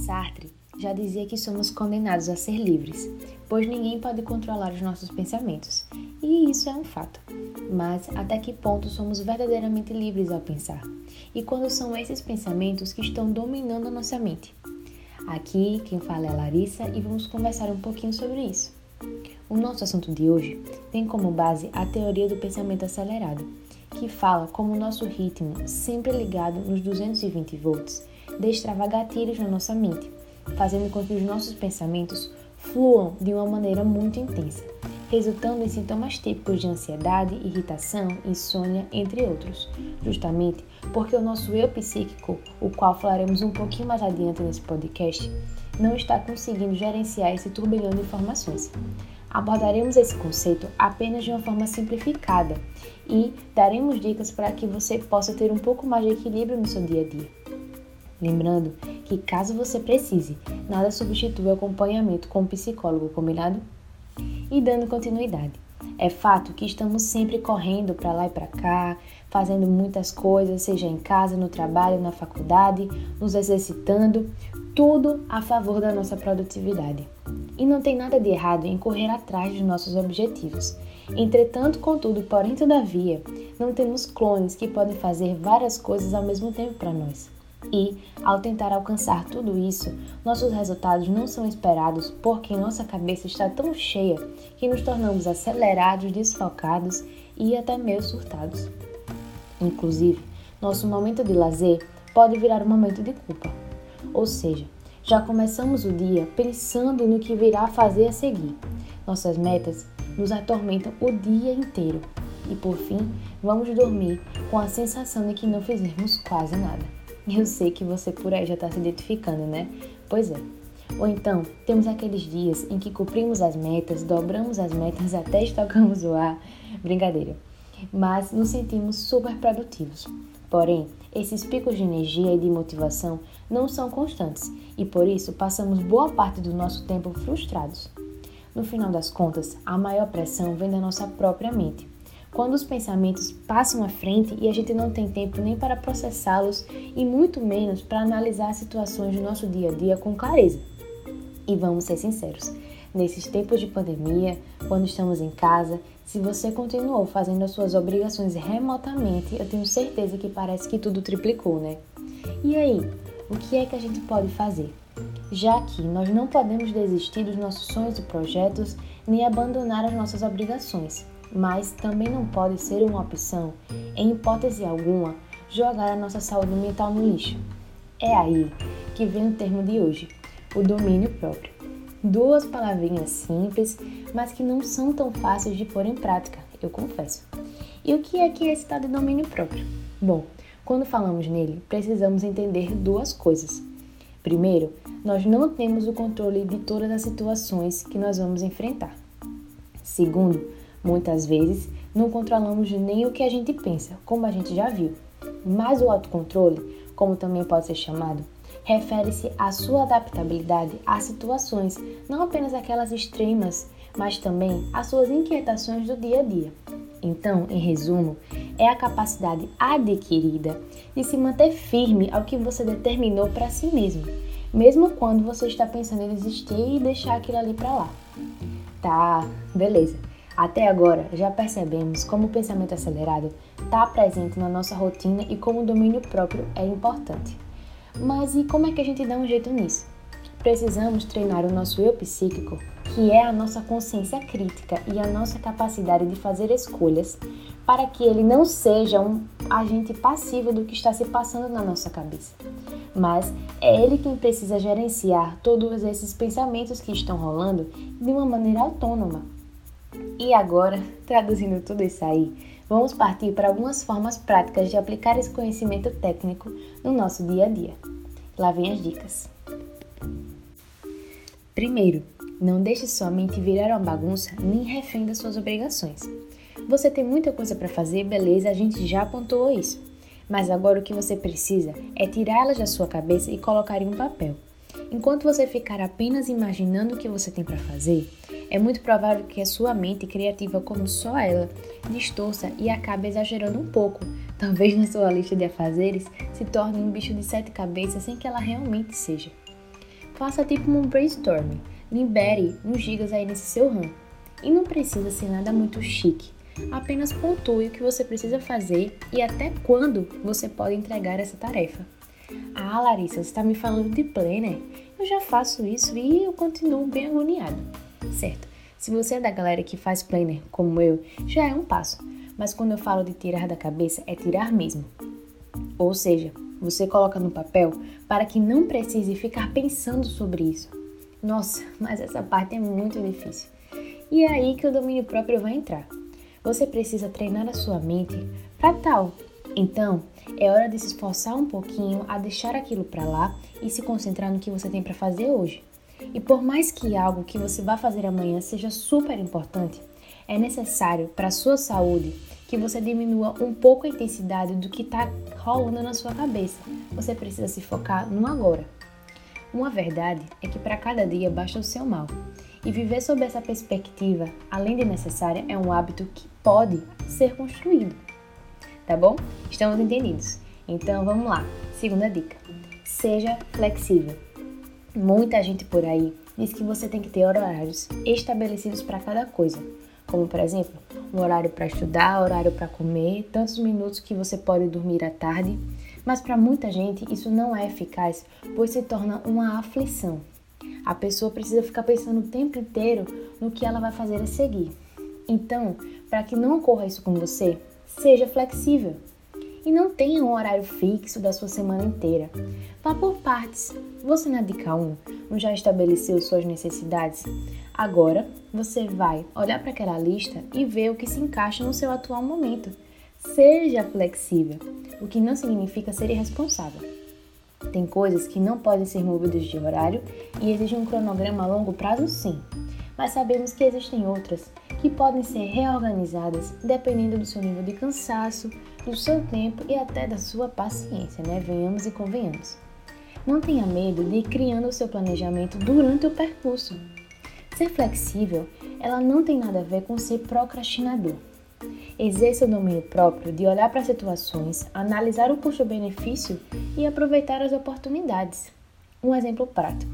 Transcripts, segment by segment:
Sartre já dizia que somos condenados a ser livres, pois ninguém pode controlar os nossos pensamentos. E isso é um fato. Mas até que ponto somos verdadeiramente livres ao pensar? E quando são esses pensamentos que estão dominando a nossa mente? Aqui quem fala é a Larissa e vamos conversar um pouquinho sobre isso. O nosso assunto de hoje tem como base a teoria do pensamento acelerado, que fala como o nosso ritmo, sempre ligado nos 220 volts, destrava gatilhos na nossa mente, fazendo com que os nossos pensamentos fluam de uma maneira muito intensa, resultando em sintomas típicos de ansiedade, irritação, insônia, entre outros, justamente porque o nosso eu psíquico, o qual falaremos um pouquinho mais adiante nesse podcast, não está conseguindo gerenciar esse turbilhão de informações. Abordaremos esse conceito apenas de uma forma simplificada e daremos dicas para que você possa ter um pouco mais de equilíbrio no seu dia a dia. Lembrando que, caso você precise, nada substitui o acompanhamento com um psicólogo, combinado? E dando continuidade. É fato que estamos sempre correndo para lá e para cá, fazendo muitas coisas, seja em casa, no trabalho, na faculdade, nos exercitando, tudo a favor da nossa produtividade. E não tem nada de errado em correr atrás dos nossos objetivos. Entretanto, contudo, porém, todavia, não temos clones que podem fazer várias coisas ao mesmo tempo para nós. E, ao tentar alcançar tudo isso, nossos resultados não são esperados porque nossa cabeça está tão cheia que nos tornamos acelerados, desfocados e até meio surtados. Inclusive, nosso momento de lazer pode virar um momento de culpa. Ou seja, já começamos o dia pensando no que virá fazer a seguir. Nossas metas nos atormentam o dia inteiro e, por fim, vamos dormir com a sensação de que não fizemos quase nada. Eu sei que você por aí já está se identificando, né? Pois é. Ou então, temos aqueles dias em que cumprimos as metas, dobramos as metas até estocamos o ar. Brincadeira. Mas nos sentimos super produtivos. Porém, esses picos de energia e de motivação não são constantes e por isso passamos boa parte do nosso tempo frustrados. No final das contas, a maior pressão vem da nossa própria mente quando os pensamentos passam à frente e a gente não tem tempo nem para processá-los e muito menos para analisar situações do nosso dia a dia com clareza. E vamos ser sinceros, nesses tempos de pandemia, quando estamos em casa, se você continuou fazendo as suas obrigações remotamente, eu tenho certeza que parece que tudo triplicou, né? E aí, o que é que a gente pode fazer? Já que nós não podemos desistir dos nossos sonhos e projetos, nem abandonar as nossas obrigações mas também não pode ser uma opção, em hipótese alguma, jogar a nossa saúde mental no lixo. É aí que vem o termo de hoje, o domínio próprio. Duas palavrinhas simples, mas que não são tão fáceis de pôr em prática, eu confesso. E o que é que é esse tal de domínio próprio? Bom, quando falamos nele, precisamos entender duas coisas. Primeiro, nós não temos o controle de todas as situações que nós vamos enfrentar. Segundo, Muitas vezes não controlamos nem o que a gente pensa, como a gente já viu. Mas o autocontrole, como também pode ser chamado, refere-se à sua adaptabilidade às situações, não apenas aquelas extremas, mas também às suas inquietações do dia a dia. Então, em resumo, é a capacidade adquirida de se manter firme ao que você determinou para si mesmo, mesmo quando você está pensando em desistir e deixar aquilo ali para lá. Tá, beleza. Até agora, já percebemos como o pensamento acelerado está presente na nossa rotina e como o domínio próprio é importante. Mas e como é que a gente dá um jeito nisso? Precisamos treinar o nosso eu psíquico, que é a nossa consciência crítica e a nossa capacidade de fazer escolhas, para que ele não seja um agente passivo do que está se passando na nossa cabeça. Mas é ele quem precisa gerenciar todos esses pensamentos que estão rolando de uma maneira autônoma, e agora, traduzindo tudo isso aí, vamos partir para algumas formas práticas de aplicar esse conhecimento técnico no nosso dia a dia. Lá vem as dicas. Primeiro, não deixe sua mente virar uma bagunça nem refém das suas obrigações. Você tem muita coisa para fazer, beleza, a gente já apontou isso. Mas agora o que você precisa é tirá-las da sua cabeça e colocar em um papel. Enquanto você ficar apenas imaginando o que você tem para fazer, é muito provável que a sua mente criativa, como só ela, distorça e acabe exagerando um pouco. Talvez na sua lista de afazeres se torne um bicho de sete cabeças sem que ela realmente seja. faça tipo um brainstorming. Libere uns gigas aí nesse seu RAM. E não precisa ser nada muito chique. Apenas pontue o que você precisa fazer e até quando você pode entregar essa tarefa. Ah, Larissa, você está me falando de planner? Eu já faço isso e eu continuo bem agoniado. Certo, se você é da galera que faz planner como eu, já é um passo. Mas quando eu falo de tirar da cabeça, é tirar mesmo. Ou seja, você coloca no papel para que não precise ficar pensando sobre isso. Nossa, mas essa parte é muito difícil. E é aí que o domínio próprio vai entrar. Você precisa treinar a sua mente para tal. Então, é hora de se esforçar um pouquinho a deixar aquilo para lá e se concentrar no que você tem para fazer hoje. E por mais que algo que você vá fazer amanhã seja super importante, é necessário para sua saúde que você diminua um pouco a intensidade do que está rolando na sua cabeça. Você precisa se focar no agora. Uma verdade é que para cada dia basta o seu mal. E viver sob essa perspectiva, além de necessária, é um hábito que pode ser construído. Tá bom? Estamos entendidos. Então vamos lá. Segunda dica: seja flexível. Muita gente por aí diz que você tem que ter horários estabelecidos para cada coisa, como por exemplo, um horário para estudar, horário para comer, tantos minutos que você pode dormir à tarde. Mas para muita gente isso não é eficaz, pois se torna uma aflição. A pessoa precisa ficar pensando o tempo inteiro no que ela vai fazer a seguir. Então, para que não ocorra isso com você, seja flexível e não tenha um horário fixo da sua semana inteira. Vá por partes. Você na dica 1 não já estabeleceu suas necessidades? Agora você vai olhar para aquela lista e ver o que se encaixa no seu atual momento. Seja flexível, o que não significa ser irresponsável. Tem coisas que não podem ser movidas de horário e exigem um cronograma a longo prazo, sim. Mas sabemos que existem outras que podem ser reorganizadas dependendo do seu nível de cansaço, do seu tempo e até da sua paciência, né? Venhamos e convenhamos. Não tenha medo de ir criando o seu planejamento durante o percurso. Ser flexível, ela não tem nada a ver com ser procrastinador. Exerça o domínio próprio de olhar para situações, analisar o custo-benefício e aproveitar as oportunidades. Um exemplo prático.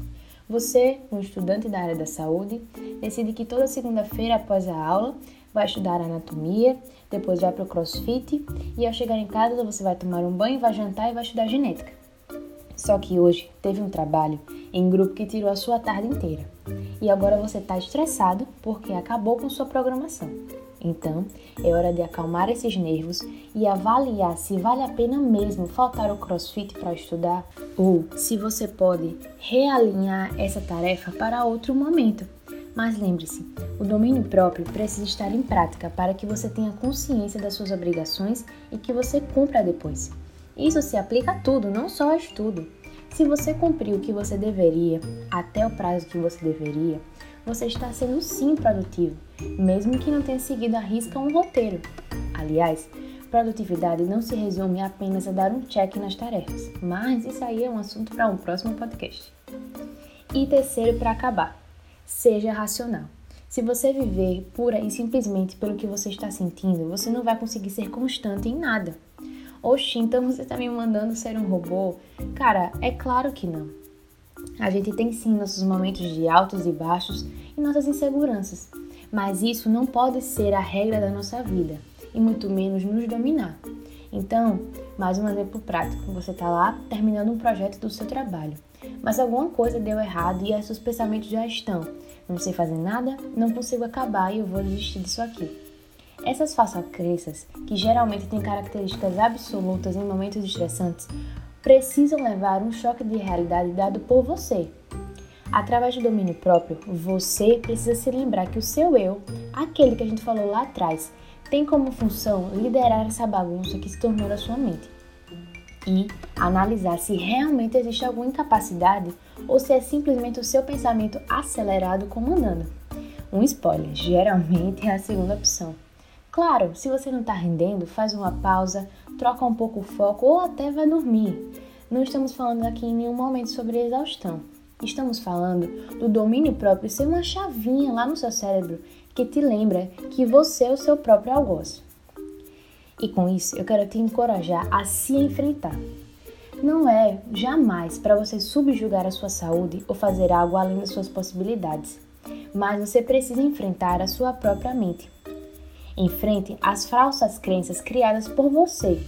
Você, um estudante da área da saúde, decide que toda segunda-feira após a aula vai estudar anatomia, depois vai para o crossfit e ao chegar em casa você vai tomar um banho, vai jantar e vai estudar genética. Só que hoje teve um trabalho em grupo que tirou a sua tarde inteira e agora você está estressado porque acabou com sua programação. Então, é hora de acalmar esses nervos e avaliar se vale a pena mesmo faltar o crossfit para estudar ou se você pode realinhar essa tarefa para outro momento. Mas lembre-se, o domínio próprio precisa estar em prática para que você tenha consciência das suas obrigações e que você cumpra depois. Isso se aplica a tudo, não só ao estudo. Se você cumpriu o que você deveria, até o prazo que você deveria, você está sendo sim produtivo, mesmo que não tenha seguido a risca um roteiro. Aliás, produtividade não se resume apenas a dar um check nas tarefas, mas isso aí é um assunto para um próximo podcast. E terceiro, para acabar, seja racional. Se você viver pura e simplesmente pelo que você está sentindo, você não vai conseguir ser constante em nada. Oxi, então você está me mandando ser um robô? Cara, é claro que não. A gente tem sim nossos momentos de altos e baixos e nossas inseguranças, mas isso não pode ser a regra da nossa vida e muito menos nos dominar. Então, mais um exemplo prático: você está lá terminando um projeto do seu trabalho, mas alguma coisa deu errado e seus pensamentos já estão. Não sei fazer nada, não consigo acabar e eu vou desistir disso aqui. Essas falsas crenças, que geralmente têm características absolutas em momentos estressantes, precisam levar um choque de realidade dado por você. Através do domínio próprio, você precisa se lembrar que o seu eu, aquele que a gente falou lá atrás, tem como função liderar essa bagunça que se tornou a sua mente e analisar se realmente existe alguma incapacidade ou se é simplesmente o seu pensamento acelerado comandando. Um spoiler, geralmente é a segunda opção. Claro, se você não está rendendo, faz uma pausa, troca um pouco o foco ou até vai dormir. Não estamos falando aqui em nenhum momento sobre exaustão. Estamos falando do domínio próprio ser uma chavinha lá no seu cérebro que te lembra que você é o seu próprio algoz. E com isso, eu quero te encorajar a se enfrentar. Não é jamais para você subjugar a sua saúde ou fazer algo além das suas possibilidades, mas você precisa enfrentar a sua própria mente. Enfrente as falsas crenças criadas por você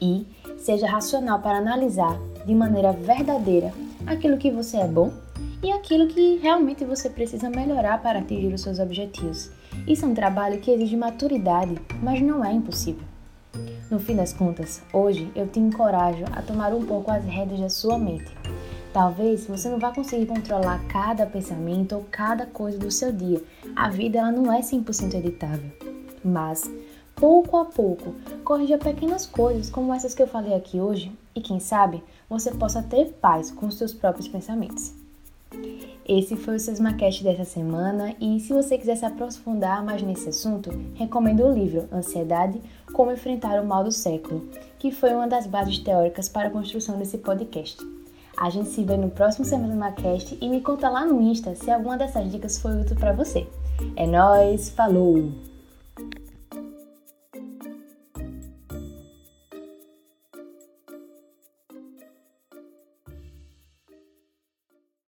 e seja racional para analisar de maneira verdadeira aquilo que você é bom e aquilo que realmente você precisa melhorar para atingir os seus objetivos. Isso é um trabalho que exige maturidade, mas não é impossível. No fim das contas, hoje eu te encorajo a tomar um pouco as rédeas da sua mente. Talvez você não vá conseguir controlar cada pensamento ou cada coisa do seu dia. A vida ela não é 100% editável. Mas, pouco a pouco, corrija pequenas coisas como essas que eu falei aqui hoje e quem sabe você possa ter paz com os seus próprios pensamentos. Esse foi o Sesmacast dessa semana e se você quiser se aprofundar mais nesse assunto, recomendo o livro Ansiedade, Como Enfrentar o Mal do Século, que foi uma das bases teóricas para a construção desse podcast. A gente se vê no próximo Sesmacast e me conta lá no Insta se alguma dessas dicas foi útil para você. É nós, falou!